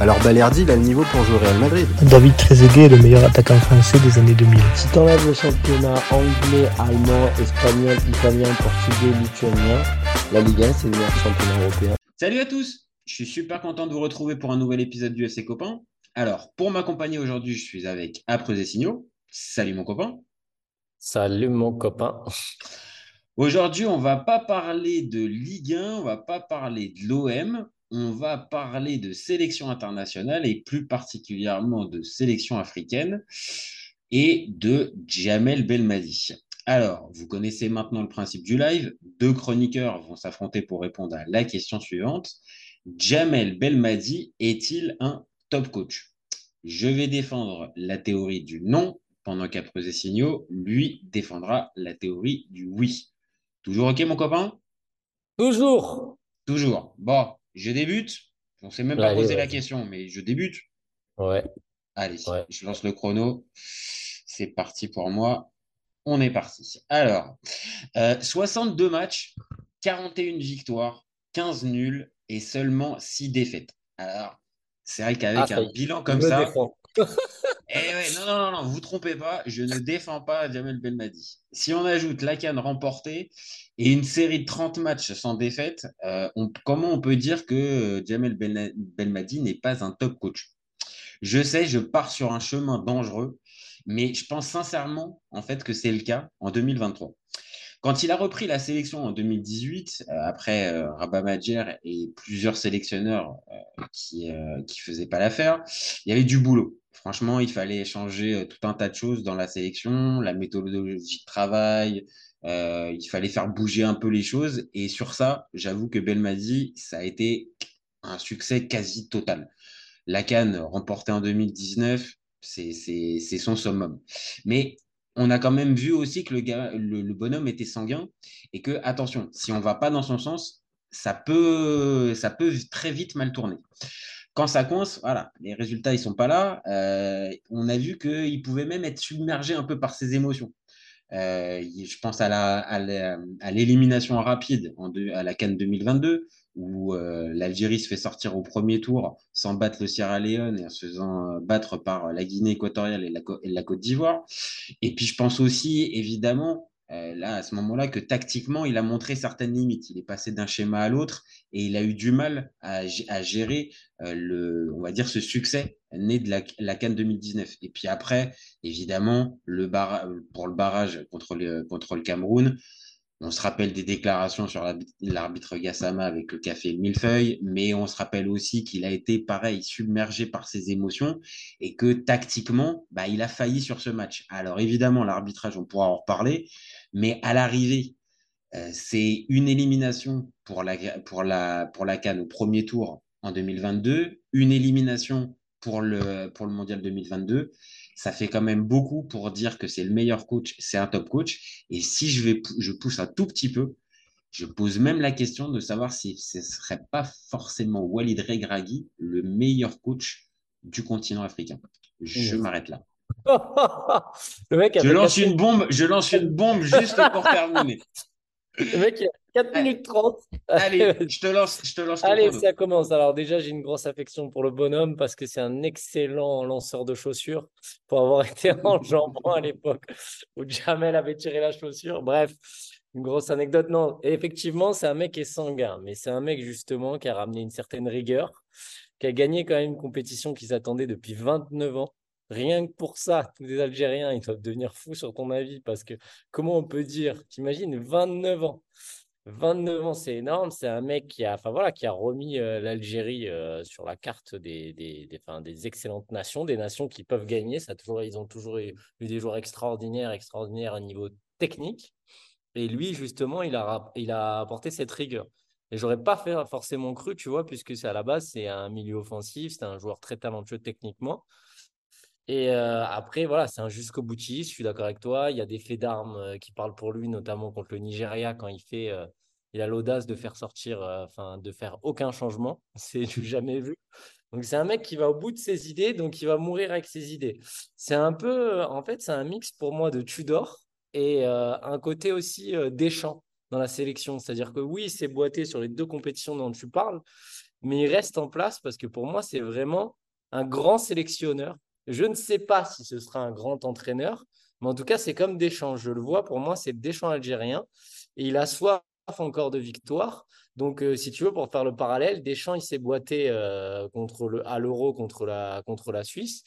alors Balerdi, il a le niveau pour jouer au Real Madrid. David Trezeguet est le meilleur attaquant français des années 2000. Si t'enlèves le championnat anglais, allemand, espagnol, italien, portugais, lituanien, la Ligue 1, c'est le meilleur championnat européen. Salut à tous Je suis super content de vous retrouver pour un nouvel épisode du FC Copain. Alors, pour m'accompagner aujourd'hui, je suis avec Apres et Signaux. Salut mon copain. Salut mon copain. Aujourd'hui, on va pas parler de Ligue 1, on va pas parler de l'OM, on va parler de sélection internationale et plus particulièrement de sélection africaine et de Jamel Belmadi. Alors, vous connaissez maintenant le principe du live. Deux chroniqueurs vont s'affronter pour répondre à la question suivante. Jamel Belmadi est-il un top coach? Je vais défendre la théorie du non, pendant qu'Après Signaux, lui, défendra la théorie du oui. Toujours OK, mon copain? Toujours. Toujours. Bon, je débute. On ne s'est même pas posé la question, mais je débute. Ouais. Allez, je lance le chrono. C'est parti pour moi. On est parti. Alors, 62 euh, matchs, 41 victoires, 15 nuls et seulement 6 défaites. Alors, c'est vrai qu'avec ah, un bilan comme ça. Eh non, non, non, vous trompez pas, je ne défends pas Jamel Belmadi. Si on ajoute la canne remportée et une série de 30 matchs sans défaite, euh, comment on peut dire que euh, Jamel Belmadi n'est pas un top coach? Je sais, je pars sur un chemin dangereux, mais je pense sincèrement en fait que c'est le cas en 2023. Quand il a repris la sélection en 2018, euh, après euh, Rabat Madjer et plusieurs sélectionneurs qui ne faisaient pas l'affaire, il y avait du boulot. Franchement, il fallait changer tout un tas de choses dans la sélection, la méthodologie de travail, il fallait faire bouger un peu les choses. Et sur ça, j'avoue que Belmadi, ça a été un succès quasi total. La Cannes remportée en 2019, c'est son summum. Mais on a quand même vu aussi que le, bonhomme était sanguin et que, attention, si on ne va pas dans son sens, ça peut très vite mal tourner. Quand ça coince, voilà, les résultats, ils sont pas là. Euh, on a vu qu'il pouvait même être submergé un peu par ses émotions. Euh, je pense à l'élimination rapide en à la Cannes 2022, où euh, l'Algérie se fait sortir au premier tour sans battre le Sierra Leone et en se faisant battre par la Guinée équatoriale et la, Côte d'Ivoire. Et puis je pense aussi, évidemment, euh, là, à ce moment-là, que tactiquement, il a montré certaines limites. Il est passé d'un schéma à l'autre et il a eu du mal à, gérer le, on va dire, ce succès né de la, Cannes 2019. Et puis après, évidemment, pour le barrage contre le Cameroun, on se rappelle des déclarations sur l'arbitre Gassama avec le café millefeuille, mais on se rappelle aussi qu'il a été, pareil, submergé par ses émotions et que tactiquement, bah, il a failli sur ce match. Alors évidemment, l'arbitrage, on pourra en reparler, mais à l'arrivée, euh, c'est une élimination pour la, pour, Cannes au premier tour en 2022, une élimination pour le, pour le Mondial 2022 ça fait quand même beaucoup pour dire que c'est le meilleur coach, c'est un top coach. Et si je, vais, je pousse un tout petit peu, je pose même la question de savoir si ce ne serait pas forcément Walid Regragui le meilleur coach du continent africain. Je m'arrête là. le mec je lance une bombe, je lance une bombe juste pour terminer. Le mec, 4 minutes 30. Allez, je te lance. Je te lance Allez, ça commence. Alors, déjà, j'ai une grosse affection pour le bonhomme parce que c'est un excellent lanceur de chaussures pour avoir été en jambon à l'époque où Jamel avait tiré la chaussure. Bref, une grosse anecdote. Non, effectivement, c'est un mec qui est sanguin, mais c'est un mec justement qui a ramené une certaine rigueur, qui a gagné quand même une compétition qui s'attendait depuis 29 ans. Rien que pour ça, tous les Algériens, ils doivent devenir fous sur ton avis parce que comment on peut dire, t'imagines, 29 ans 29 ans, c'est énorme. C'est un mec qui a, enfin, voilà, qui a remis euh, l'Algérie euh, sur la carte des, des, des, des, excellentes nations, des nations qui peuvent gagner. Ça toujours, ils ont toujours eu, des joueurs extraordinaires, extraordinaires à niveau technique. Et lui, justement, il a, il a apporté cette rigueur. Et j'aurais pas forcément cru, tu vois, puisque c'est à la base, c'est un milieu offensif, c'est un joueur très talentueux techniquement. Et euh, après, voilà, c'est un jusqu'au boutiste, je suis d'accord avec toi. Il y a des faits d'armes euh, qui parlent pour lui, notamment contre le Nigeria, quand il fait, euh, il a l'audace de faire sortir, enfin, de faire aucun changement. C'est du jamais vu. Donc, c'est un mec qui va au bout de ses idées, donc il va mourir avec ses idées. C'est un peu, en fait, c'est un mix pour moi de Tudor et un côté aussi Deschamps dans la sélection. C'est-à-dire que oui, c'est boité sur les deux compétitions dont tu parles, mais il reste en place parce que pour moi, c'est vraiment un grand sélectionneur je ne sais pas si ce sera un grand entraîneur, mais en tout cas, c'est comme Deschamps. Je le vois, pour moi, c'est Deschamps algérien. Et il a soif encore de victoire. Donc, euh, si tu veux, pour faire le parallèle, Deschamps, il s'est boité euh, contre à l'euro contre la, contre la Suisse.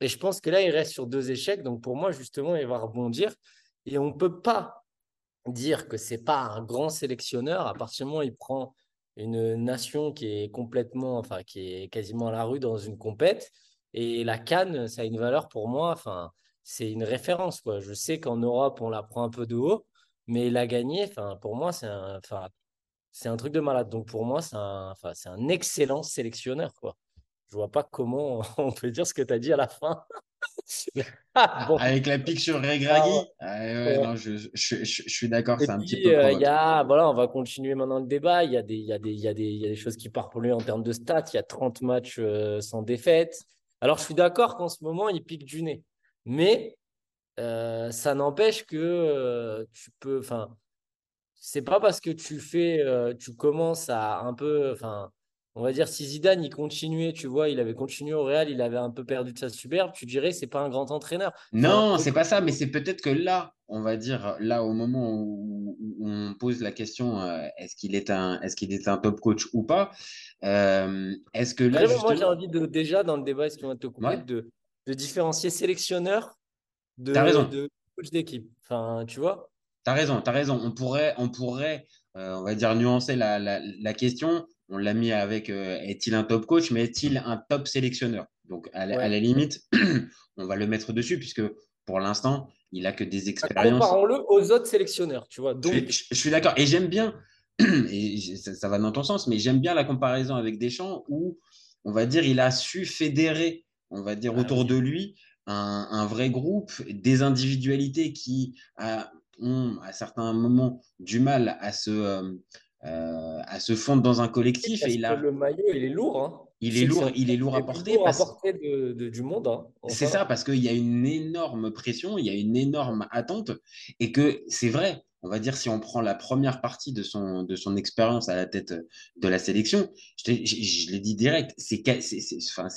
Et je pense que là, il reste sur deux échecs. Donc, pour moi, justement, il va rebondir. Et on ne peut pas dire que c'est pas un grand sélectionneur à partir du moment où il prend une nation qui est complètement, enfin, qui est quasiment à la rue dans une compète et la canne, ça a une valeur pour moi. Enfin, c'est une référence. Quoi. Je sais qu'en Europe, on la prend un peu de haut, mais la gagner, enfin, pour moi, c'est un, enfin, c'est un truc de malade. Donc pour moi, c'est un, enfin, c'est un excellent sélectionneur. Quoi. Je vois pas comment on peut dire ce que tu as dit à la fin. Ah, Avec la pique sur Regragui ah, je, je, je, suis d'accord, c'est un petit peu. Euh, y a, voilà, on va continuer maintenant le débat. Il y, a des, il, y y y a des choses qui partent pour lui en termes de stats. Il y a 30 matchs euh, sans défaite. Alors, je suis d'accord qu'en ce moment, il pique du nez. Mais euh, ça n'empêche que euh, tu peux. Enfin, c'est pas parce que tu fais. Euh, tu commences à un peu. Enfin, on va dire, si Zidane, il continuait, tu vois, il avait continué au Real, il avait un peu perdu de sa superbe, tu dirais, c'est pas un grand entraîneur. Non, c'est pas ça, mais c'est peut-être que là, on va dire, là, au moment où, on pose la question, est-ce qu'il est, un, est qu'il est un top coach ou pas euh, Est-ce que là. Moi, j'ai envie de, déjà, dans le débat, est-ce qu'on va te couper, de, de, différencier sélectionneur de, de coach d'équipe? Enfin, tu vois? Tu as raison, tu as raison. On pourrait, on, pourrait euh, on va dire, nuancer la, la, la question. On l'a mis avec euh, est-il un top coach, mais est-il un top sélectionneur? Donc, à, la, limite, on va le mettre dessus, puisque pour l'instant, il a que des expériences. Comparons-le aux autres sélectionneurs, tu vois. Donc... Je, je suis d'accord. Et j'aime bien, et ça, va dans ton sens, mais j'aime bien la comparaison avec Deschamps où, on va dire, il a su fédérer, on va dire, ah autour de lui un, vrai groupe, des individualités qui ont à certains moments du mal à se, euh, à se fondre dans un collectif. et il a... Le maillot, il est lourd. Hein. Il est, lourd, il est lourd à porter. Parce... de, du monde. Hein. C'est ça, parce qu'il y a une énorme pression, il y a une énorme attente, et que c'est vrai, on va dire, si on prend la première partie de son, de son expérience à la tête de la sélection, je, je, l'ai dit direct, c'est enfin,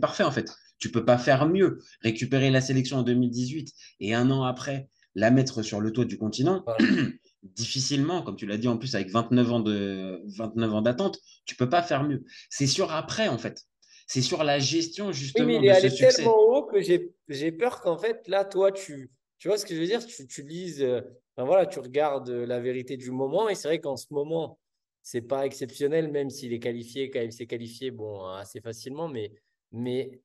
parfait en fait. Tu peux pas faire mieux. Récupérer la sélection en 2018 et un an après, la mettre sur le toit du continent, difficilement, comme tu l'as dit en plus avec 29 ans de 29 ans d'attente, tu peux pas faire mieux. C'est sur après en fait. C'est sur la gestion justement oui, mais il est allé tellement haut que j'ai peur qu'en fait là toi tu tu vois ce que je veux dire? Tu, tu lises euh, voilà, tu regardes la vérité du moment et c'est vrai qu'en ce moment, c'est pas exceptionnel, même s'il est qualifié, quand il s'est qualifié, bon, assez facilement, mais, mais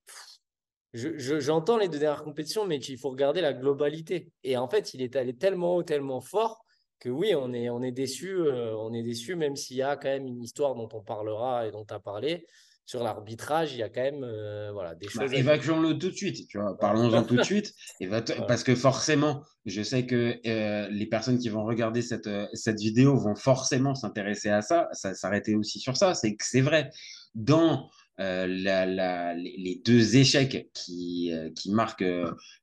j'entends les deux dernières compétitions, mais il faut regarder la globalité. Et en fait, il est allé tellement haut, tellement fort que oui, on est, on est déçu, euh, on est déçu, même s'il y a quand même une histoire dont on parlera et dont tu as parlé sur l'arbitrage, il y a quand même euh, voilà, des bah, choses. Évacuons-le tout de suite, tu vois. Parlons-en tout de suite. Parce que forcément, je sais que euh, les personnes qui vont regarder cette, cette vidéo vont forcément s'intéresser à ça, ça s'arrêter aussi sur ça. C'est que c'est vrai. Dans la, les, deux échecs qui, qui marquent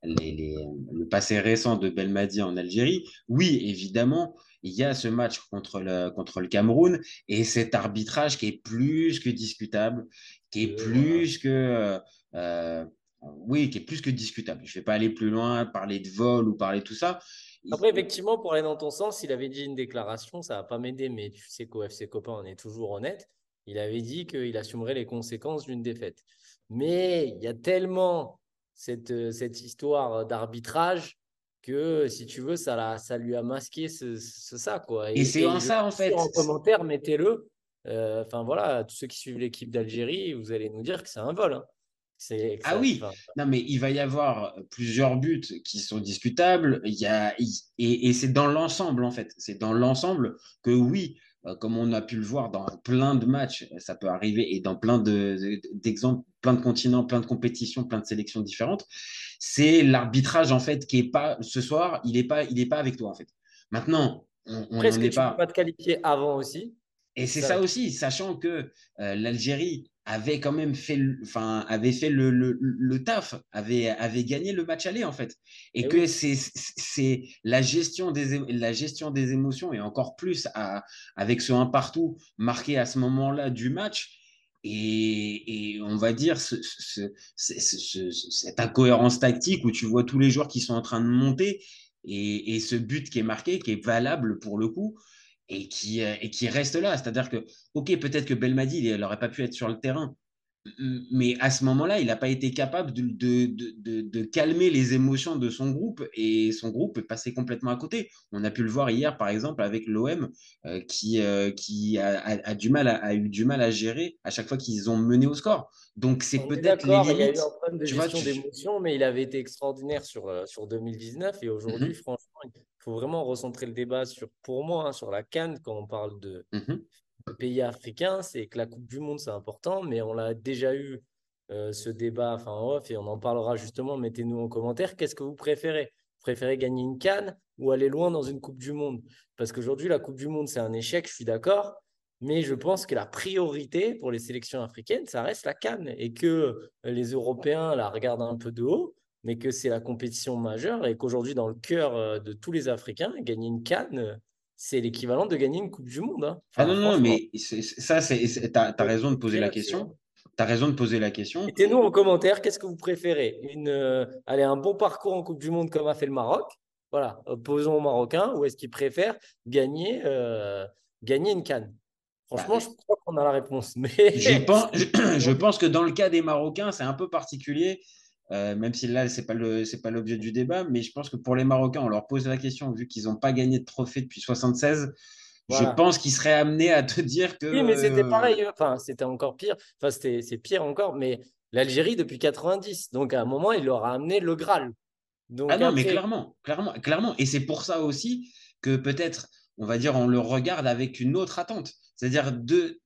les, le passé récent de Belmadi en Algérie, oui, évidemment, il y a ce match contre le, contre le Cameroun et cet arbitrage qui est plus que discutable, qui est plus que. Euh, euh, oui, qui est plus que discutable. Je ne vais pas aller plus loin, parler de vol ou parler de tout ça. Après, effectivement, pour aller dans ton sens, il avait dit une déclaration, ça ne va pas m'aider, mais tu sais qu'au FC Copain, on est toujours honnête. Il avait dit qu'il assumerait les conséquences d'une défaite. Mais il y a tellement cette, cette histoire d'arbitrage que si tu veux, ça, ça lui a masqué ce, ça. Quoi. Et, c'est en ça, en fait. En commentaire, mettez-le. Euh, enfin voilà, tous ceux qui suivent l'équipe d'Algérie, vous allez nous dire que c'est un vol. Hein. ah oui, non mais il va y avoir plusieurs buts qui sont discutables. Il y a, et, et c'est dans l'ensemble en fait. C'est dans l'ensemble que oui, euh, comme on a pu le voir dans plein de matchs, ça peut arriver, et dans plein de- d'exemples, plein de continents, plein de compétitions, plein de sélections différentes, c'est l'arbitrage, en fait, qui est pas, ce soir, il n'est pas, il est pas avec toi, en fait. Maintenant, on on que est tu pas. peux pas te qualifier avant aussi. Et c'est Ça, aussi, sachant que euh, l'Algérie avait quand même fait, le- enfin, avait fait le, le- le taf, avait, avait gagné le match aller en fait, et Eh que oui. c'est c'est la gestion des la gestion des émotions et encore plus à- avec ce un partout marqué à ce moment-là du match. Et, et on va dire ce- ce- ce- ce- ce- cette incohérence tactique où tu vois tous les joueurs qui sont en train de monter et, et ce but qui est marqué, qui est valable pour le coup, et qui, euh, et qui reste là. C'est-à-dire que, ok, peut-être que Belmadi, il n'aurait pas pu être sur le terrain, mais à ce moment-là, il n'a pas été capable de, de, de, de- calmer les émotions de son groupe, et son groupe est passé complètement à côté. On a pu le voir hier, par exemple, avec l'OM, euh, qui, euh, qui a, a- a du mal à, a eu du mal à gérer à chaque fois qu'ils ont mené au score. Donc, c'est peut-être les d'accord, il y a eu limites. un problème de Tu gestion tu- mais il avait été extraordinaire sur, euh, sur 2019. Et aujourd'hui, Mhm. franchement, il faut vraiment recentrer le débat sur, pour moi, hein, sur la Cannes quand on parle de, Mhm. de pays africains. C'est que la Coupe du Monde, c'est important, mais on l'a déjà eu euh, ce débat enfin, en off et on en parlera justement. Mettez-nous en commentaire. Qu'est-ce que vous préférez? Vous préférez gagner une Cannes ou aller loin dans une Coupe du Monde? Parce qu'aujourd'hui, la Coupe du Monde, c'est un échec, je suis d'accord. Mais je pense que la priorité pour les sélections africaines, ça reste la Cannes et que les Européens la regardent un peu de haut, mais que c'est la compétition majeure et qu'aujourd'hui, dans le cœur euh, de tous les Africains, gagner une Cannes, euh, c'est l'équivalent de gagner une Coupe du Monde. hein. Ah non, non, mais ça, c'est, tu as, raison de poser la question. Tu as raison de poser la question. Mettez-nous en commentaire, qu'est-ce que vous préférez? Une, euh, allez, un bon parcours en Coupe du Monde comme a fait le Maroc, voilà, posons aux Marocains, ou est-ce qu'ils préfèrent gagner, euh, gagner une canne? Franchement, Bah, je crois qu'on a la réponse. Mais Je pense, je pense que dans le cas des Marocains, c'est un peu particulier, euh, même si là, ce n'est pas le- c'est pas l'objet du débat, mais je pense que pour les Marocains, on leur pose la question, vu qu'ils n'ont pas gagné de trophée depuis 76, Voilà. je pense qu'ils seraient amenés à te dire que. Oui, mais c'était euh, pareil. Enfin, c'était encore pire. Enfin, c'était, c'est pire encore. Mais l'Algérie depuis 90. Donc, à un moment, il leur a amené le Graal. Donc, Ah non, mais clairement, clairement, clairement. Et c'est pour ça aussi que peut-être, on va dire, on le regarde avec une autre attente. C'est-à-dire de,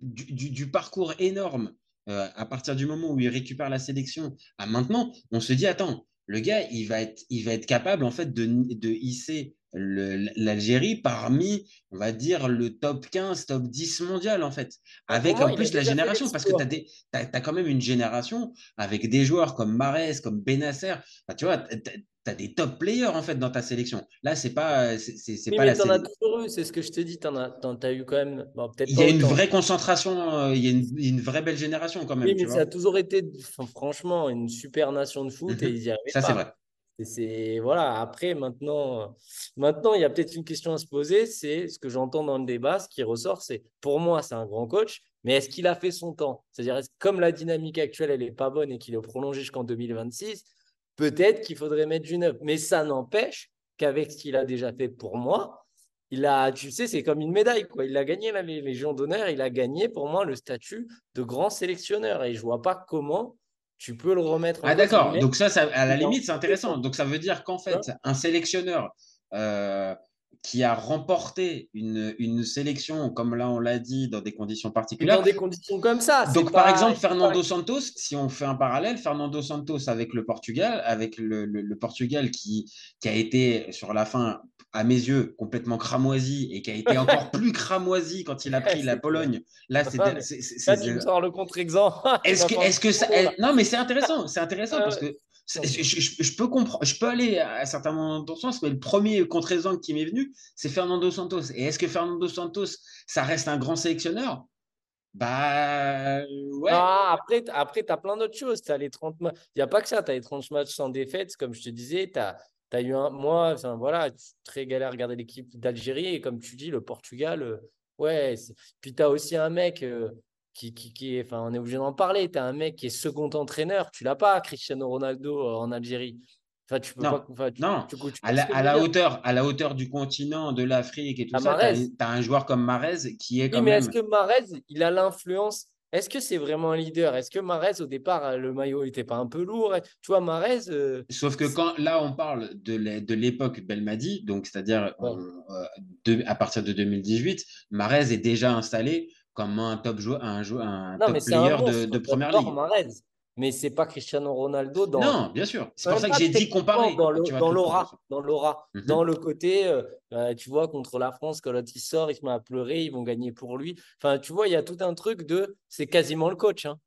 du, du- du parcours énorme euh, à partir du moment où il récupère la sélection à maintenant, on se dit, attends, le gars, il va être, il va être capable en fait de, hisser l'Algérie parmi, on va dire, le top 15, top 10 mondial en fait. Avec en plus la génération, parce que tu l'exploit. as, quand même une génération avec des joueurs comme Marès, comme Benasser. Enfin, tu vois, tu as des top players en fait dans ta sélection. Là, c'est pas, c'est, Oui, pas mais la t'en as sélection. toujours eu, c'est ce que je te dis. T'en as, as eu quand même. bon, peut-être Il y a une vraie concentration, euh, il y a une, une vraie belle génération quand même. Oui, tu mais vois. ça a toujours été, enfin, franchement, une super nation de foot et Mhm. ils y Ça, c'est vrai. C'est voilà. Après, maintenant, maintenant, il y a peut-être une question à se poser. C'est ce que j'entends dans le débat, ce qui ressort, c'est pour moi, c'est un grand coach, mais est-ce qu'il a fait son temps? C'est-à-dire, comme la dynamique actuelle, elle est pas bonne et qu'il est prolongé jusqu'en 2026, peut-être qu'il faudrait mettre du neuf. Mais ça n'empêche qu'avec ce qu'il a déjà fait pour moi, il a, tu sais, c'est comme une médaille, quoi. Il a gagné la Lé- Légion d'honneur, il a gagné pour moi le statut de grand sélectionneur. Et je vois pas comment tu peux le remettre en Ah d'accord, donc ça, ça, à la limite, c'est intéressant. Donc ça veut dire qu'en fait, un sélectionneur euh, qui a remporté une, une sélection, comme là on l'a dit, dans des conditions particulières. dans des conditions comme ça. Donc par exemple, pas- Fernando Santos, si on fait un parallèle, Fernando Santos avec le Portugal, avec le, le- le Portugal qui, qui a été sur la fin, à mes yeux, complètement cramoisi et qui a été encore plus cramoisi quand il a pris la C'est Pologne. Là, c'est- c'est- tu me sors le contre-exemple. est-ce que, est-ce que ça. eh, Non, mais c'est intéressant. C'est intéressant parce ouais. que je, je- je peux comprendre. Je peux aller à certains moments dans ton sens, mais le premier contre-exemple qui m'est venu, c'est Fernando Santos. Et est-ce que Fernando Santos, ça reste un grand sélectionneur? Bah ouais. Ah, après, après tu as plein d'autres choses. T'as les 30 ma- Il n'y a pas que ça. Tu as les 30 matchs sans défaite, comme je te disais. Tu as, eu un. Moi, enfin, voilà, très galère à regarder l'équipe d'Algérie. Et comme tu dis, le Portugal, euh, ouais. Puis tu as aussi un mec euh, qui, qui, qui. Enfin, on est obligé d'en parler. Tu as un mec qui est second entraîneur. Tu l'as pas, Cristiano Ronaldo euh, en Algérie. Enfin, tu peux Non, pas. enfin, tu- non. tu- tu- tu À la, à hauteur, à la hauteur du continent, de l'Afrique et tout À ça, tu as, un joueur comme Marez qui est Oui, quand mais même. est-ce que Marez, il a l'influence? Est-ce que c'est vraiment un leader? Est-ce que Marez, au départ, euh, le maillot n'était pas un peu lourd? Tu vois, Marez, euh, Sauf que quand là on parle de l'é- de l'époque Belmadi, donc c'est-à-dire Ouais. euh, à partir de 2018, Marez est déjà installé comme un top joueur, un, joueur, un Non, top mais c'est un player de, première ligue. Mais c'est pas Cristiano Ronaldo dans. Non, bien sûr. C'est pour ça que j'ai dit comparer. Dans vois, dans tout- l'aura, dans l'aura, Mhm. dans le côté, euh, euh, tu vois, contre la France, quand l'autre il sort, il se met à pleurer, ils vont gagner pour lui. Enfin, tu vois, il y a tout un truc de, c'est quasiment le coach. Hein.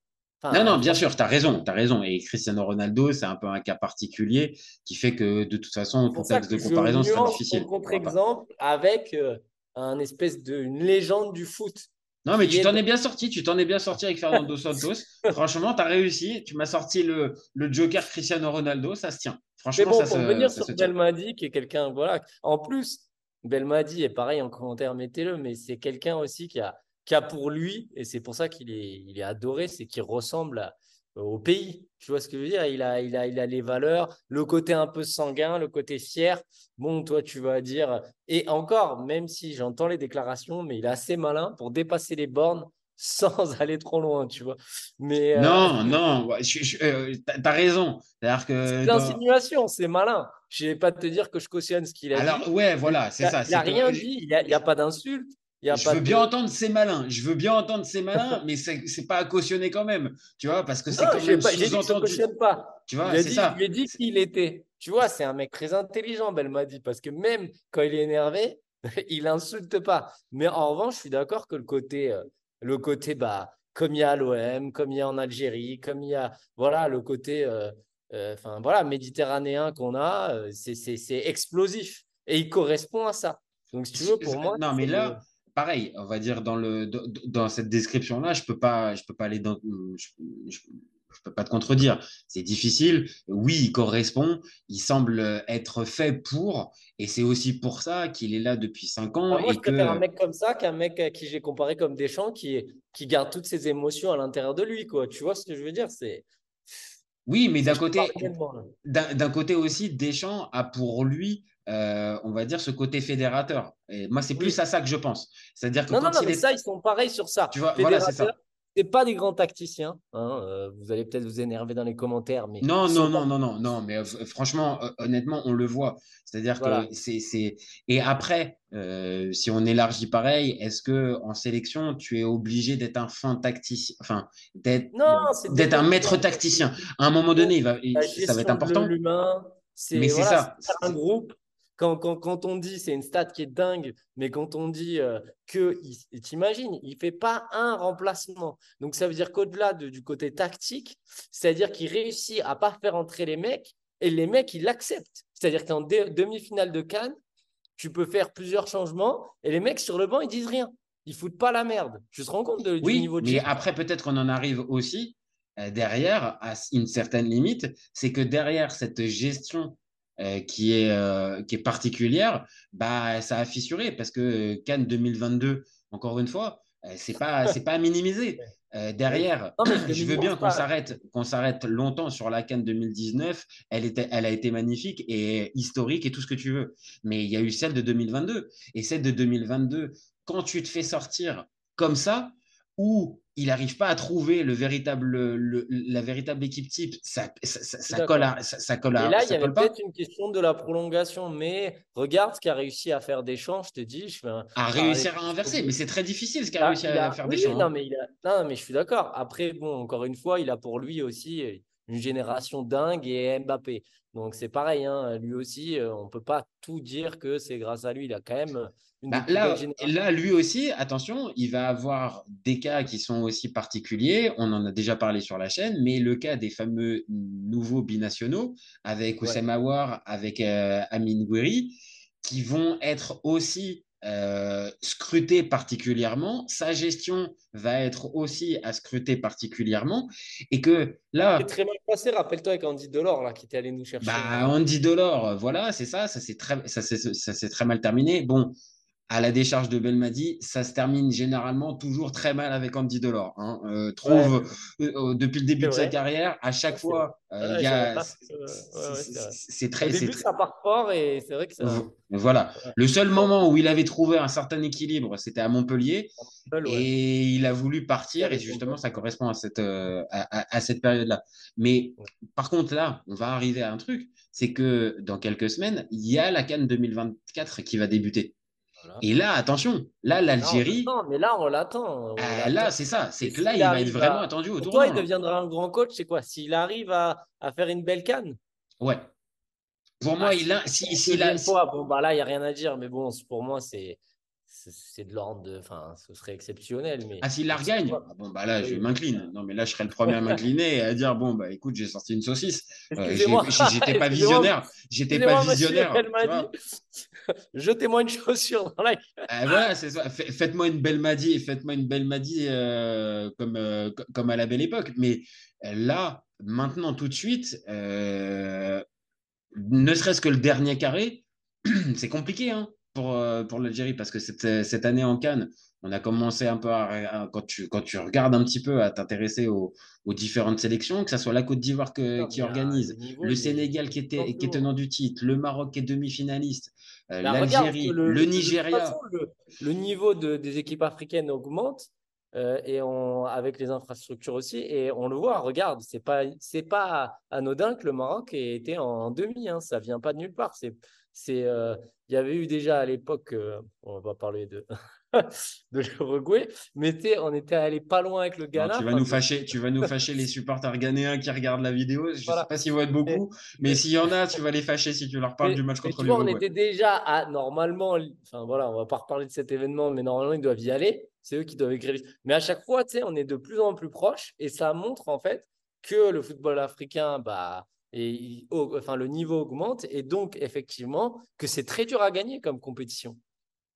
Enfin, Non, non, bien sûr, tu as raison, tu as raison. Et Cristiano Ronaldo, c'est un peu un cas particulier qui fait que de toute façon, C'est pour contexte de comparaison nuance difficile. contre-exemple avec euh, un espèce de une légende du foot. Non, mais tu t'en es bien sorti. Tu t'en es bien sorti avec Fernando Santos. Franchement, tu as réussi. Tu m'as sorti le, le Joker Cristiano Ronaldo. Ça se tient. Mais Franchement, bon, ça, pour se, venir ça sur. Belmadi, qui est quelqu'un, voilà. En plus, Belmadi est pareil en commentaire, mettez-le, mais c'est quelqu'un aussi qui a, qui a pour lui, et c'est pour ça qu'il est, il est adoré, c'est qu'il ressemble à- au pays. Tu vois ce que je veux dire? Il a, il a, il a les valeurs, le côté un peu sanguin, le côté fier. Bon, toi, tu vas dire, et encore, même si j'entends les déclarations, mais il est assez malin pour dépasser les bornes sans aller trop loin, tu vois. Mais euh, Non, non, euh, t'as t'as raison. C'est l'insinuation, c'est malin. Je vais pas te dire que je cautionne ce qu'il a dit. Alors, ouais, voilà, c'est Il ça. n'y a c'est que- rien dit, il n'y a, il a pas d'insulte. Il y a Je pas veux de- bien entendre c'est malin. Je veux bien entendre c'est malin, mais c'est pas à cautionner quand même. Tu vois, parce que c'est quand même dit sous-entendu. pas. Tu vois, c'est dit, ça. je lui ai dit qui il était. Tu vois, c'est un mec très intelligent, Belmadi, parce que même quand il est énervé, il insulte pas. Mais en revanche, je suis d'accord que le côté, euh, le côté bah, comme il y a à l'OM, comme il y a en Algérie, comme il y a voilà, le côté euh, euh, enfin, voilà, méditerranéen qu'on a, c'est explosif. Et il correspond à ça. Donc, si tu veux, pour moi. Non, mais là, le- pareil, on va dire dans, le, dans, cette description-là, je peux pas, je peux pas aller dans. Je, je- je peux pas te contredire. C'est difficile. Oui, il correspond. Il semble être fait pour. Et c'est aussi pour ça qu'il est là depuis cinq ans. Ah, moi, et je préfère un que. mec comme ça qu'un mec à qui j'ai comparé comme Deschamps qui, qui garde toutes ses émotions à l'intérieur de lui. Quoi. Tu vois ce que je veux dire? C'est. Oui, mais d'un côté, d'un côté aussi, Deschamps a pour lui, euh, on va dire, ce côté fédérateur. Et moi, c'est plus à ça que je pense. C'est-à-dire que Non, quand non, non, mais est. ça, ils sont pareils sur ça. Tu vois, voilà, c'est ça. C'est pas des grands tacticiens. hein, euh, vous allez peut-être vous énerver dans les commentaires, mais Non, non, non, pas- non, non, non, mais euh, franchement, honnêtement, on le voit. C'est-à-dire Voilà. que c'est. Et après, si on élargit pareil, est-ce que en sélection, tu es obligé d'être un fin tacticien, enfin, d'être, d'être un maître tacticien? À un moment donné, il va, il- La ça va être important. l'humain, c'est voilà, ça. c'est un groupe. Quand, quand, quand on dit, c'est une stat qui est dingue, mais quand on dit euh, que, t'imagines, il ne fait pas un remplacement. Donc ça veut dire qu'au-delà de- du côté tactique, c'est-à-dire qu'il réussit à pas faire entrer les mecs et les mecs, ils l'acceptent. C'est-à-dire qu'en dé- demi-finale de Cannes, tu peux faire plusieurs changements et les mecs sur le banc, ils disent rien. Ils foutent pas la merde. Tu te rends compte de- du Oui, niveau de mais jeu? après, peut-être qu'on en arrive aussi euh, derrière à une certaine limite, c'est que derrière cette gestion qui, est, euh, qui est particulière, bah, ça a fissuré parce que euh, Cannes 2022, encore une fois, euh, c'est pas, c'est pas à minimiser. Euh, derrière, Non, je veux bien qu'on s'arrête, qu'on s'arrête longtemps sur la Cannes 2019. Elle, était, elle a été magnifique et historique et tout ce que tu veux. Mais il y a eu celle de 2022. Et celle de 2022, quand tu te fais sortir comme ça, où il n'arrive pas à trouver le véritable, le- la véritable équipe type, ça, ça, ça- colle à, ça, colle à- Et là, il y avait peut-être une question de la prolongation, mais regarde ce qu'a réussi à faire Deschamps, je te dis. Je fais un- À réussir à inverser, mais c'est très difficile ce qu'a Ah, réussi à faire oui, Deschamps. non, mais il a- non, mais je suis d'accord. Après, bon, encore une fois, il a pour lui aussi une génération dingue et Mbappé. Donc c'est pareil, hein, lui aussi, euh, on peut pas tout dire que c'est grâce à lui. Il a quand même Bah, là, là, lui aussi, attention, il va avoir des cas qui sont aussi particuliers. On en a déjà parlé sur la chaîne, mais le cas des fameux nouveaux binationaux avec Ouais. Oussem Aouar, avec euh, Amin Gouiri, qui vont être aussi euh, scrutés particulièrement. Sa gestion va être aussi à scruter particulièrement. Et que là, C'est très mal passé, rappelle-toi avec Andy Delors là, qui était allé nous chercher. bah, Andy Delors, voilà, c'est ça, ça s'est très, ça ça très mal terminé. Bon, à la décharge de Belmadi, ça se termine généralement toujours très mal avec Andy Delors. hein. Euh, trouve, euh, euh, depuis le début de sa carrière, à chaque fois, euh, Ouais, c'est- ouais, Au très, c'est début, très- ça part fort et c'est vrai que ça. Vo- Voilà. Le seul moment où il avait trouvé un certain équilibre, c'était à Montpellier. Seul. Et il a voulu partir, et justement, ça correspond à cette, à, à- à cette période-là. Mais par contre, là, on va arriver à un truc, c'est que dans quelques semaines, il y a la Cannes 2024 qui va débuter. Et là, attention, là, l'Algérie. Non, mais là, on l'attend. Ah, là, c'est ça. C'est que là, il va être vraiment attendu au tournoi. Toi, il deviendra un grand coach. C'est quoi? S'il arrive à, à, faire une belle canne? Ouais. Pour moi, ah, il a. Si, si, si fois, bon, bah là, il n'y a rien à dire. Mais bon, pour moi, c'est c'est de l'ordre de. Enfin, ce serait exceptionnel. Mais... Ah, s'il la regagne ah, Bon, bah là, je m'incline. Non, mais là, je serais le premier à m'incliner et à dire bon, bah écoute, j'ai sorti une saucisse. Euh, J'étais pas visionnaire. J'étais pas visionnaire. Jetez-moi une chaussure dans la ah, Voilà, c'est ça. Faites-moi une belle Madi et faites-moi une belle Madi euh, comme, euh, comme à la belle époque. Mais euh, là, maintenant, tout de suite, ne serait-ce que le dernier carré, c'est compliqué, hein pour, euh, pour l'Algérie parce que cette, euh, cette année en Cannes, on a commencé un peu à, quand, tu, quand tu regardes un petit peu à t'intéresser aux, aux, différentes sélections, que ce soit la Côte d'Ivoire qui organise, le Sénégal qui, était, qui est tenant du titre, le Maroc qui est demi-finaliste, euh, l'Algérie, le, Nigeria. le, niveau de, des équipes africaines augmente. et on, avec les infrastructures aussi, et on le voit, regarde, c'est pas, c'est pas anodin que le Maroc ait été en, demi, hein, ça vient pas de nulle part. C'est, c'est, il y avait eu déjà à l'époque, euh, on va parler de, de l'Uruguay, mais on était allé pas loin avec le Ghana. tu vas nous fâcher, tu vas nous fâcher les supporters ghanéens qui regardent la vidéo. Je ne sais pas s'ils vont être beaucoup, mais, s'il y en a, tu vas les fâcher si tu leur parles du match contre l'Uruguay. On était déjà à normalement, enfin voilà, on va pas reparler de cet événement, mais normalement ils doivent y aller. C'est eux qui doivent écrire. Mais à chaque fois, tu sais, on est de plus en plus proches et ça montre en fait que le football africain, bah, et enfin, le niveau augmente et donc effectivement que c'est très dur à gagner comme compétition,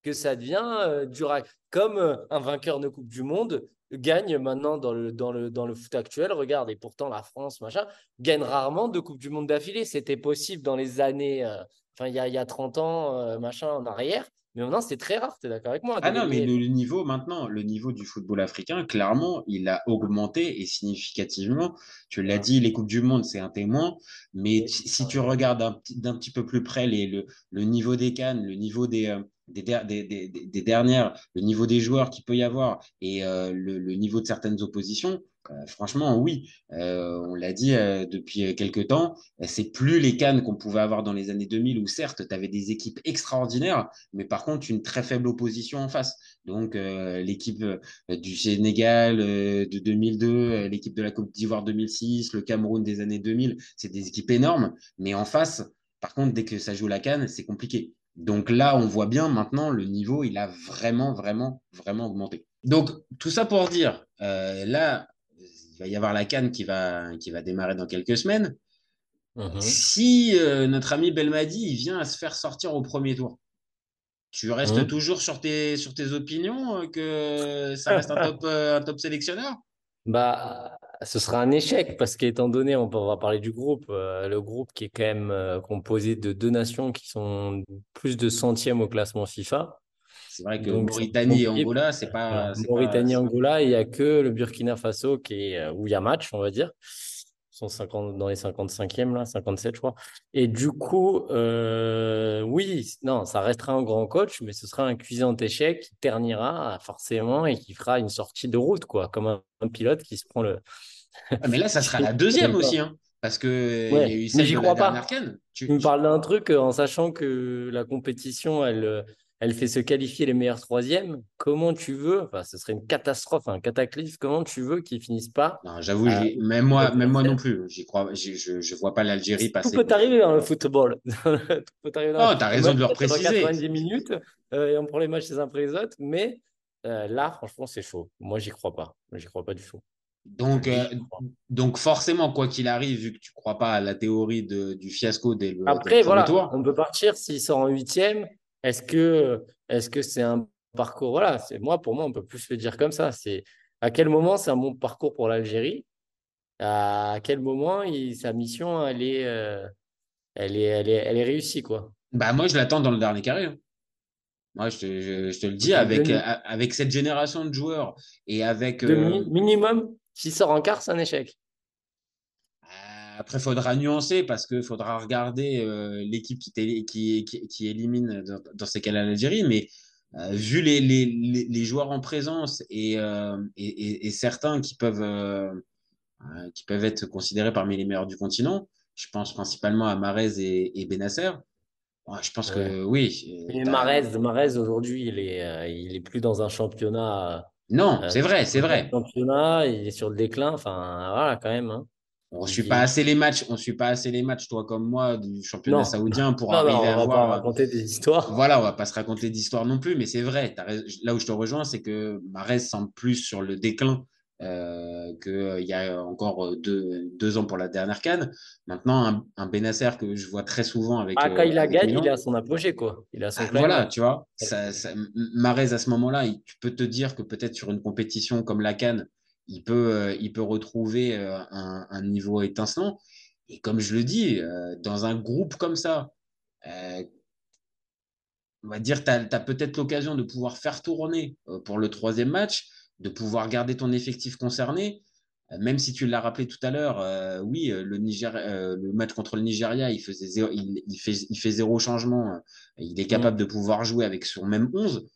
que ça devient euh, dur à... comme euh, un vainqueur de Coupe du Monde gagne maintenant dans le, dans le, dans le foot actuel. Regarde, et pourtant la France, machin, gagne rarement de Coupe du Monde d'affilée. C'était possible dans les années, euh, enfin il y a, y a 30 ans, machin, en arrière. Mais maintenant, c'est très rare, tu es d'accord avec moi Ah non, mais le, niveau maintenant, le niveau du football africain, clairement, il a augmenté et significativement. Tu l'as dit, les Coupes du Monde, c'est un témoin. Mais si, tu regardes d'un petit, peu plus près les, le, le, niveau des cannes, le niveau des, euh, des, des, des, dernières, le niveau des joueurs qu'il peut y avoir et euh, le, le, niveau de certaines oppositions, euh, franchement, oui, euh, on l'a dit euh, depuis quelques temps, c'est plus les cannes qu'on pouvait avoir dans les années 2000 où certes, tu avais des équipes extraordinaires, mais par contre, une très faible opposition en face. Donc, l'équipe du Sénégal de 2002, l'équipe de la Côte d'Ivoire 2006, le Cameroun des années 2000, c'est des équipes énormes, mais en face, par contre, dès que ça joue la canne, c'est compliqué. Donc là, on voit bien maintenant, le niveau, il a vraiment, vraiment, vraiment augmenté. Donc, tout ça pour dire, là, il va y avoir la canne qui va, qui va démarrer dans quelques semaines. Mhm. Si euh, notre ami Belmadi il vient à se faire sortir au premier tour, tu restes mhm. toujours sur tes, sur tes opinions euh, que ça reste un top, euh, un top sélectionneur? Bah, ce sera un échec parce qu'étant donné, on va parler du groupe, le groupe qui est quand même composé de deux nations qui sont plus de centièmes au classement FIFA. C'est vrai que Mauritanie et Angola, c'est pas. Mauritanie et Angola, il n'y a que le Burkina Faso qui est, euh, où il y a match, on va dire. Ils sont 50, dans les 55e, là, 57, je crois. Et du coup, euh, oui, non, ça restera un grand coach, mais ce sera un cuisant d'échec qui ternira forcément et qui fera une sortie de route, quoi, comme un, pilote qui se prend le. Ah, mais là, ça sera la deuxième aussi, hein, parce que ouais, il y a eu celle j'y crois pas. Tu, me parles d'un truc en sachant que la compétition, elle elle fait se qualifier les meilleurs troisièmes. Comment tu veux, enfin, ce serait une catastrophe, un cataclysme. Comment tu veux qu'ils finissent pas Non, j'avoue, même moi, même moi non plus. J'y crois, je, je vois pas l'Algérie passer. Tout peut arriver dans le football. Tout peut arriver dans oh, t'as raison de le préciser. 90 minutes euh, et on prend les matchs les uns après les autres, mais euh, là, franchement, c'est chaud. Moi, j'y crois pas. J'y crois pas du tout. Donc, euh, donc forcément, quoi qu'il arrive, vu que tu crois pas à la théorie de, du fiasco dès le, Après, voilà, on peut partir s'il sort en huitième est-ce que est-ce que c'est un parcours Voilà, c'est moi pour moi on peut plus le dire comme ça. C'est à quel moment c'est un bon parcours pour l'Algérie? À quel moment sa mission elle est, euh, elle est elle est elle est réussie quoi? Bah moi je l'attends dans le dernier carré. Hein. Moi je te, je, te le dis avec avec cette génération de joueurs et avec euh, minimum s'il sort en quart c'est un échec. Après, il faudra nuancer parce qu'il faudra regarder euh, l'équipe qui, qui, qui, élimine dans, ces cas-là l'Algérie. Mais euh, vu les, les, les, joueurs en présence et, euh, et, et, certains qui peuvent, qui peuvent être considérés parmi les meilleurs du continent, je pense principalement à Marez et, et Benasser. Ouais, je pense Ouais. que oui. Mais Marez, Marez aujourd'hui, il est, il est plus dans un championnat. Non, c'est vrai, c'est vrai. Championnat, il est sur le déclin. Enfin, voilà, quand même. hein. On Il suit pas assez les matchs, on suit pas assez les matchs, toi comme moi, du championnat Non. saoudien pour Non, non, arriver on à va pas raconter des histoires. Voilà, on va pas se raconter d'histoire non plus, mais c'est vrai. Là où je te rejoins, c'est que Marez semble plus sur le déclin euh, qu'il y a encore deux, deux ans pour la dernière canne. Maintenant, un, un que je vois très souvent avec. Ah, quand euh, il la gagne, Milan. il est à son apogée, quoi. Il a son Ah, voilà, tu vois, ça, ça, Marez à ce moment-là, tu peux te dire que peut-être sur une compétition comme la Cannes, il peut, euh, il peut retrouver euh, un, un niveau étincelant. Et comme je le dis, euh, dans un groupe comme ça, on va dire, tu as, peut-être l'occasion de pouvoir faire tourner pour le troisième match, de pouvoir garder ton effectif concerné. Même si tu l'as rappelé tout à l'heure, euh, oui, le, Niger, euh, le match contre le Nigeria, il, faisait zéro, il, il fait, il fait zéro changement. il est capable de pouvoir jouer avec son même 11.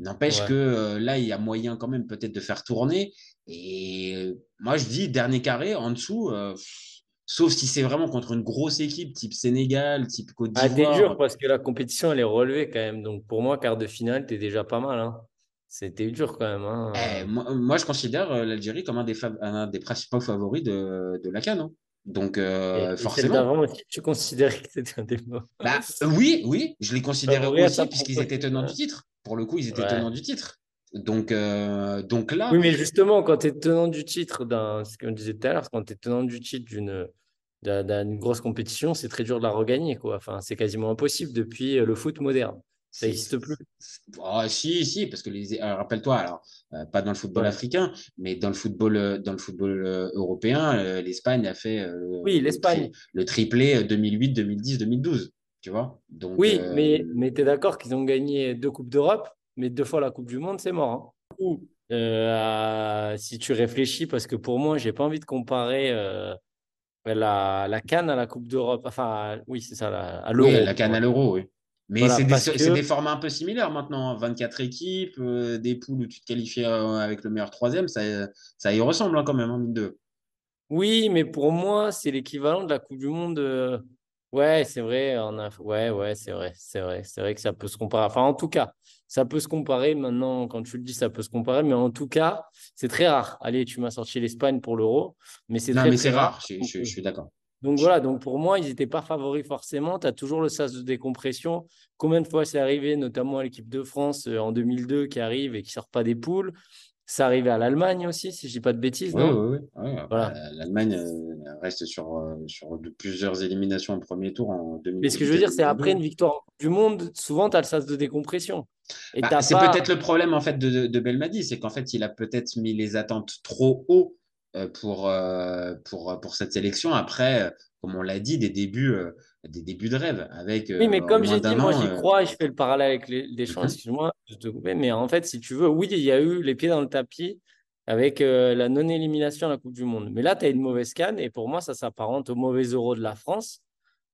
N'empêche Ouais. que euh, là, il y a moyen quand même peut-être de faire tourner. Et euh, moi, je dis dernier carré, en dessous, euh, sauf si c'est vraiment contre une grosse équipe, type Sénégal, type Côte Ah, t'es d'Ivoire. dur parce que la compétition, elle est relevée quand même. Donc, pour moi, quart de finale, t'es déjà pas mal. Hein. C'était dur quand même. Hein. Eh, moi, moi, je considère l'Algérie comme un des, fav- un des principaux favoris de, de la CAN. hein. Donc, euh, Et- forcément. d'avant aussi, tu considérais que c'était un mots. Bah, oui, oui, je les considérais aussi puisqu'ils étaient tenants du titre. Pour le coup, ils étaient Ouais. tenants du titre. Donc, euh, donc là, Oui, mais justement, quand tu es tenant du titre, d'un, ce qu'on disait tout à l'heure, quand tu es tenant du titre d'une d'un- d'une grosse compétition, c'est très dur de la regagner. Quoi. Enfin, c'est quasiment impossible depuis le foot moderne. Ça n'existe plus. Ah, si, si, parce que les, alors, rappelle-toi, alors, euh, pas dans le football Ouais. africain, mais dans le football, euh, dans le football euh, européen, euh, l'Espagne a fait euh, Oui, le l'Espagne. tri- le triplé euh, 2008, 2010, 2012. Tu vois? Donc, Oui, euh, mais, mais tu es d'accord qu'ils ont gagné deux Coupes d'Europe, mais deux fois la Coupe du Monde, c'est mort. hein. Ou, euh, si tu réfléchis, parce que pour moi, j'ai pas envie de comparer euh, la, la Cannes à la Coupe d'Europe. Enfin, oui, c'est ça, la- à l'Euro. Oui, la canne à l'euro, oui. Mais Voilà, c'est des, que- formats un peu similaires maintenant. hein. 24 équipes, euh, des poules où tu te qualifies euh, avec le meilleur troisième, ça, ça y ressemble hein, quand même, hein, mine de. Oui, mais pour moi, c'est l'équivalent de la Coupe du Monde. euh, Ouais, c'est vrai. On a... Ouais, ouais, c'est vrai. C'est vrai. C'est vrai que ça peut se comparer. Enfin, en tout cas, ça peut se comparer. Maintenant, quand tu le dis, ça peut se comparer. Mais en tout cas, c'est très rare. Allez, tu m'as sorti l'Espagne pour l'Euro. Mais c'est Non, très, mais très rare. rare, je, je- je suis d'accord. Donc voilà, donc pour moi, ils n'étaient pas favoris forcément. Tu as toujours le sas de décompression. Combien de fois c'est arrivé, notamment à l'équipe de France euh, en 2002 qui arrive et qui ne sort pas des poules? Ça arrivait à l'Allemagne aussi, si je dis pas de bêtises, Oui, oui, oui. Voilà. bah, L'Allemagne euh, reste sur, euh, sur de- plusieurs éliminations en premier tour en 2000. Mais ce que je veux dire, c'est après une victoire du Monde, souvent tu as le sas de décompression. Bah, c'est pas- peut-être le problème en fait de, de, Belmadi, c'est qu'en fait il a peut-être mis les attentes trop haut euh, pour, euh, pour, pour cette sélection. Après, euh, comme on l'a dit, des débuts, euh, des débuts de rêve avec. Oui, mais euh, comme j'ai dit, moi j'y euh, crois et je fais le parallèle avec les, les champs, Mhm. excuse-moi de te couper, mais en fait, si tu veux, oui, il y a eu les pieds dans le tapis avec euh, la non-élimination à la Coupe du Monde. Mais là, tu as une mauvaise canne et pour moi, ça s'apparente au mauvais euro de la France.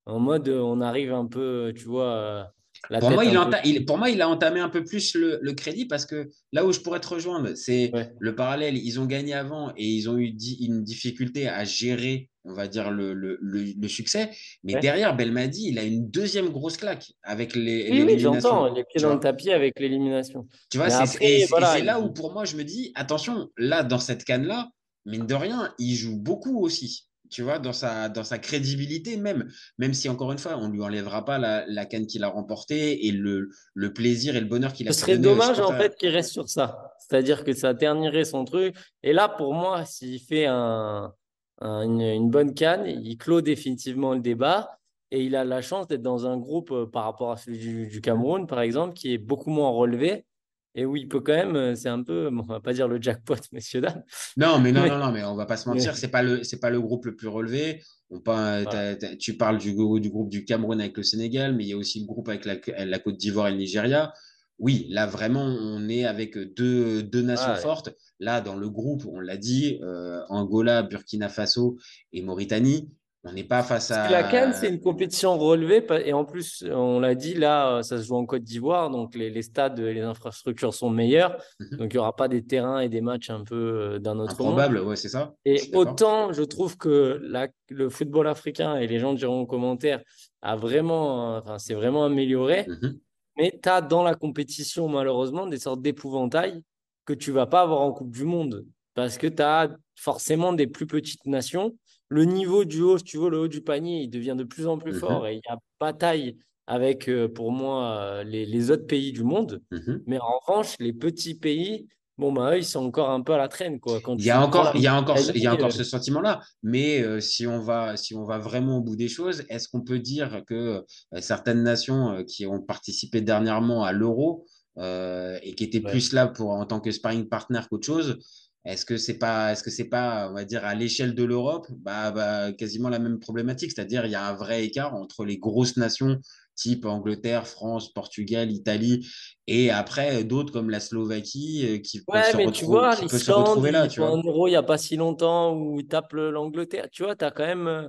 En mode, euh, on arrive un peu, tu vois, euh, la Pour moi, il a peu- enta- il- pour moi, il a entamé un peu plus le, le crédit parce que là où je pourrais te rejoindre, c'est Ouais. le parallèle. Ils ont gagné avant et ils ont eu di- une difficulté à gérer, on va dire, le, le, le- le succès. Mais Ouais. derrière, Belmadi, il a une deuxième grosse claque avec les, Oui, oui, j'entends, les pieds dans le tapis avec l'élimination. Tu vois, c'est voilà, là où pour moi je me dis, attention, là dans cette canne-là, mine de rien, il joue beaucoup aussi. Tu vois, dans sa, dans sa crédibilité même, même si encore une fois, on lui enlèvera pas la, la canne qu'il a remportée et le, le plaisir et le bonheur qu'il a Ce serait dommage en fait qu'il reste sur ça. C'est-à-dire que ça ternirait son truc. Et là, pour moi, s'il fait un, un- une, une bonne canne, il clôt définitivement le débat. Et il a la chance d'être dans un groupe euh, par rapport à celui du, du Cameroun, par exemple, qui est beaucoup moins relevé. Et où il peut quand même, euh, c'est un peu, bon, on va pas dire le jackpot, messieurs, dames. Non, mais non, Mais- non, non, mais on va pas se mentir, c'est pas le, c'est pas le groupe le plus relevé. On t'as- tu parles du, du groupe du Cameroun avec le Sénégal, mais il y a aussi le groupe avec la, la Côte d'Ivoire et le Nigeria. Oui, là vraiment, on est avec deux, deux nations Ouais. fortes. Là, dans le groupe, on l'a dit, euh, Angola, Burkina Faso et Mauritanie. On n'est pas face à. la Cannes, c'est une compétition relevée. Et en plus, on l'a dit, là, ça se joue en Côte d'Ivoire. Donc, les, les stades, les infrastructures sont meilleures. Mhm. Donc, il n'y aura pas des terrains et des matchs un peu euh, d'un autre monde. Improbable, ouais, c'est ça. Et autant, je trouve que la- le football africain, et les gens diront en commentaire, a vraiment, enfin, c'est vraiment amélioré. Mhm. Mais tu as dans la compétition, malheureusement, des sortes d'épouvantails que tu vas pas avoir en Coupe du Monde. Parce que tu as forcément des plus petites nations. Le niveau du haut, si tu veux, le haut du panier, il devient de plus en plus Mhm. fort. Et il y a bataille avec, euh, pour moi, euh, les, les autres pays du monde. Mhm. Mais en revanche, les petits pays, bon, bah, eux, ils sont encore un peu à la traîne. Quoi. Quand Il y a encore, il y a encore, ce- il y a encore euh, ce sentiment-là. Mais euh, si on va, si on va vraiment au bout des choses, est-ce qu'on peut dire que euh, certaines nations euh, qui ont participé dernièrement à l'Euro et qui étaient Ouais. plus là pour en tant que sparring partner qu'autre chose, est-ce que c'est pas, est-ce que c'est pas, on va dire à l'échelle de l'Europe, bah, bah, quasiment la même problématique, c'est-à-dire il y a un vrai écart entre les grosses nations type Angleterre, France, Portugal, Italie, et après d'autres comme la Slovaquie euh, qui Ouais, se mais tu vois, qui se retrouver là, ils tu vois? un euro il n'y a pas si longtemps où ils tapent le- l'Angleterre. Tu vois, tu as quand même. euh,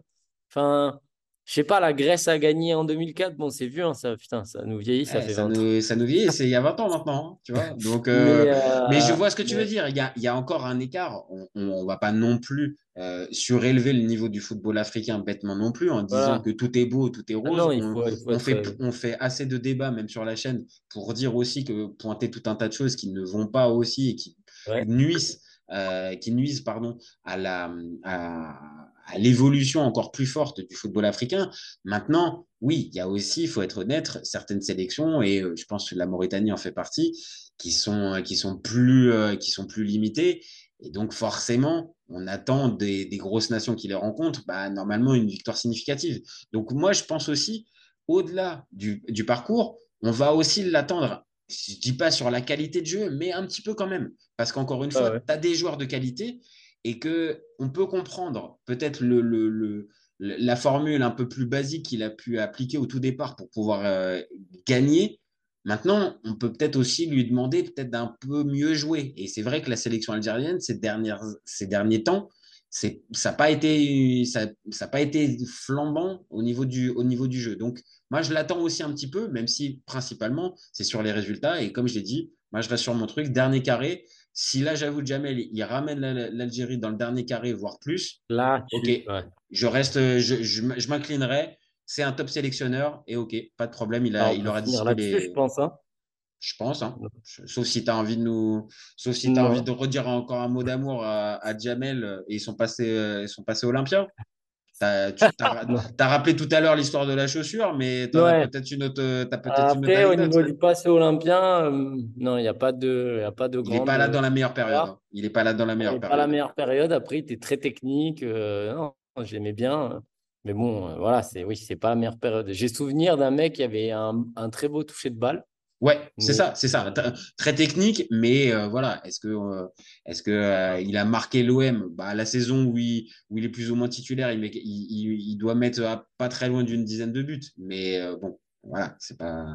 Enfin, je sais pas, la Grèce a gagné en 2004. Bon, c'est vieux, hein, ça, putain, ça nous vieillit, ça fait ça 20 ans. nous, ça nous vieillit, c'est il y a 20 ans maintenant, hein, tu vois. Donc, euh, Mais, euh, mais je vois ce que tu veux dire. Il y a, il y a encore un écart. On ne va pas non plus euh, surélever le niveau du football africain bêtement non plus en disant que tout est beau, tout est Ah rose. non, on, faut, fait, euh, on fait assez de débats, même sur la chaîne, pour dire aussi que pointer tout un tas de choses qui ne vont pas aussi et qui Ouais. nuisent, euh, qui nuisent pardon, à la, à, à l'évolution encore plus forte du football africain. Maintenant, oui, il y a aussi, il faut être honnête, certaines sélections, et euh, je pense que la Mauritanie en fait partie, qui sont, qui sont, plus, euh, qui sont plus limitées. Et donc, forcément, on attend des, des grosses nations qui les rencontrent, bah, normalement, une victoire significative. Donc, moi, je pense aussi, au-delà du, du parcours, on va aussi l'attendre. Je dis pas sur la qualité de jeu, mais un petit peu quand même. Parce qu'encore une Ah fois, ouais. tu as des joueurs de qualité et que on peut comprendre peut-être le, la formule un peu plus basique qu'il a pu appliquer au tout départ pour pouvoir euh, gagner. Maintenant, on peut peut-être aussi lui demander peut-être d'un peu mieux jouer. Et c'est vrai que la sélection algérienne, ces, dernières, ces derniers temps, ça n'a pas, été- ça, pas été flambant au niveau, du, au niveau du jeu. Donc, moi, je l'attends aussi un petit peu, même si principalement, c'est sur les résultats. Et comme je l'ai dit, moi, je reste sur mon truc. Dernier carré, si là, j'avoue, Jamel, il ramène la- l'Algérie dans le dernier carré, voire plus, Là, Ok. ouais. je reste, je, je, m- je m'inclinerai. C'est un top sélectionneur et ok, pas de problème. Il, a, Alors, on il peut aura les. je pense. Hein. Je pense, hein. Sauf si tu as envie de nous. Sauf si tu as envie de redire encore un mot d'amour à, à Jamel et ils sont passés, euh, ils sont passés Olympia. T'as, tu as, rappelé tout à l'heure l'histoire de la chaussure, mais tu as peut-être une autre, une autre Après, au niveau du passé olympien, euh, non, il n'y a pas de, il y a pas de Il n'est pas là dans la meilleure période. Hein. Il n'est pas là dans la Il meilleure n'est pas période. la meilleure période. Après, il était très technique. euh, non, j'aimais bien. euh, Mais bon, euh, voilà, c'est oui, c'est pas la meilleure période. J'ai souvenir d'un mec qui avait un, un très beau toucher de balle. Ouais, c'est ça, c'est ça. Très technique, mais euh, voilà. Est-ce que, euh, est-ce que euh, il a marqué l'OM bah, La saison où il, où il est plus ou moins titulaire, il, met- il, il- il doit mettre à pas très loin d'une dizaine de buts. Mais bon, voilà, c'est pas.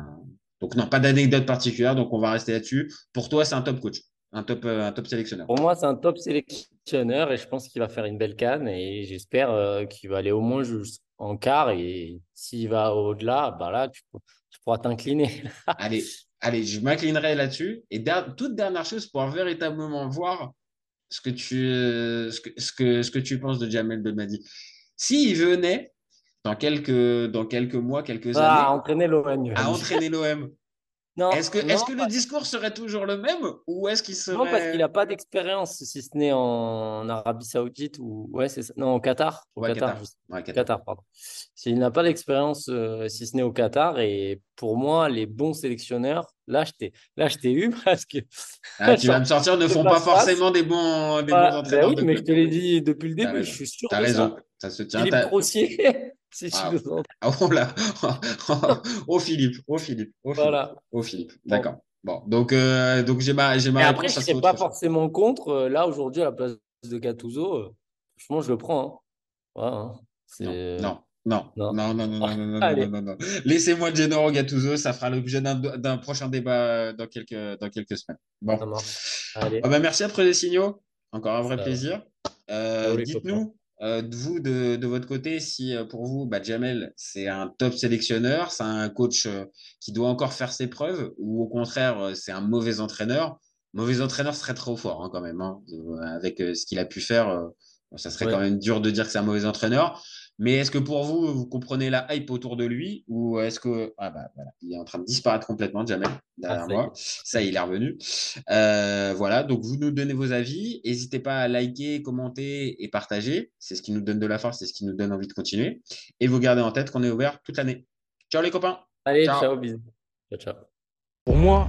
Donc non, pas d'anecdote particulière. Donc on va rester là-dessus. Pour toi, c'est un top coach, un top, un top sélectionneur. Pour moi, c'est un top sélectionneur et je pense qu'il va faire une belle canne et j'espère qu'il va aller au moins jusqu'en quart et s'il va au-delà, bah là, tu, tu pourras t'incliner. Allez, allez, je m'inclinerai là-dessus. Et der- toute dernière chose pour véritablement voir ce que tu, euh, ce que, ce que, ce que tu penses de Jamel Belmadi. S'il venait dans quelques, dans quelques mois, quelques Ah, années, entraîner l'OM. à entraîner l'OM, est-ce que, non, que pas- le discours serait toujours le même ou est-ce qu'il serait. non, parce qu'il n'a pas d'expérience, si ce n'est en Arabie Saoudite ou ouais, c'est ça. Non, au Qatar. Au Ouais, Qatar, Qatar. je sais. Ouais, Qatar. Qatar, pardon. S'il n'a pas d'expérience, euh, si ce n'est au Qatar, et pour moi, les bons sélectionneurs, là, je t'ai, là, je t'ai eu parce que. Ah, tu vas me sortir, ne font pas forcément des bons, des Voilà. bons Ben entraîneurs oui, mais je te l'ai dit depuis le début, je suis sûr T'as de raison. ça. Ça se tient. Philippe Grossier, si tu nous entends. Oh là Oh Philippe, oh Philippe, oh Philippe. Voilà. Oh Philippe, d'accord. Bon, donc, euh, donc j'ai ma, j'ai ma Et après, je ne serais pas chose. forcément contre. euh, Là, aujourd'hui, à la place de Gattuso, euh, franchement, je le prends. hein. Voilà, hein. C'est- Non, non, non, Non. non, non, non, non, non, non, non, non. Laissez-moi Gennaro Gattuso, ça fera l'objet d'un d'un prochain débat dans quelques, dans quelques semaines. Bon. Allez. Ah bah, merci après les signaux. Encore un vrai Ça plaisir. Euh, Dites-nous euh, de vous, de, de, votre côté, si euh, pour vous, bah, Jamel, c'est un top sélectionneur, c'est un coach euh, qui doit encore faire ses preuves, ou au contraire, c'est un mauvais entraîneur. Mauvais entraîneur serait trop fort hein, quand même, hein, avec ce qu'il a pu faire. ça serait Ouais. quand même dur de dire que c'est un mauvais entraîneur. Mais est-ce que pour vous, vous comprenez la hype autour de lui ou est-ce que ah bah voilà, il est en train de disparaître complètement, Jamel, derrière Ah, moi. Ça, il est revenu. Euh, voilà, donc vous nous donnez vos avis. N'hésitez pas à liker, commenter et partager. C'est ce qui nous donne de la force, c'est ce qui nous donne envie de continuer. Et vous gardez en tête qu'on est ouvert toute l'année. Ciao les copains. Allez, Ciao. ciao, bisous. Ciao, ciao. Pour moi,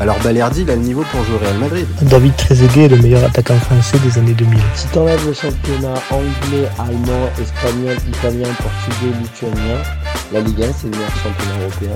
alors Balerdi il a le niveau pour jouer au Real Madrid. David Trezeguet est le meilleur attaquant français des années 2000. Si t'enlèves le championnat anglais, allemand, espagnol, italien, portugais, lituanien, la Ligue 1 c'est le meilleur championnat européen.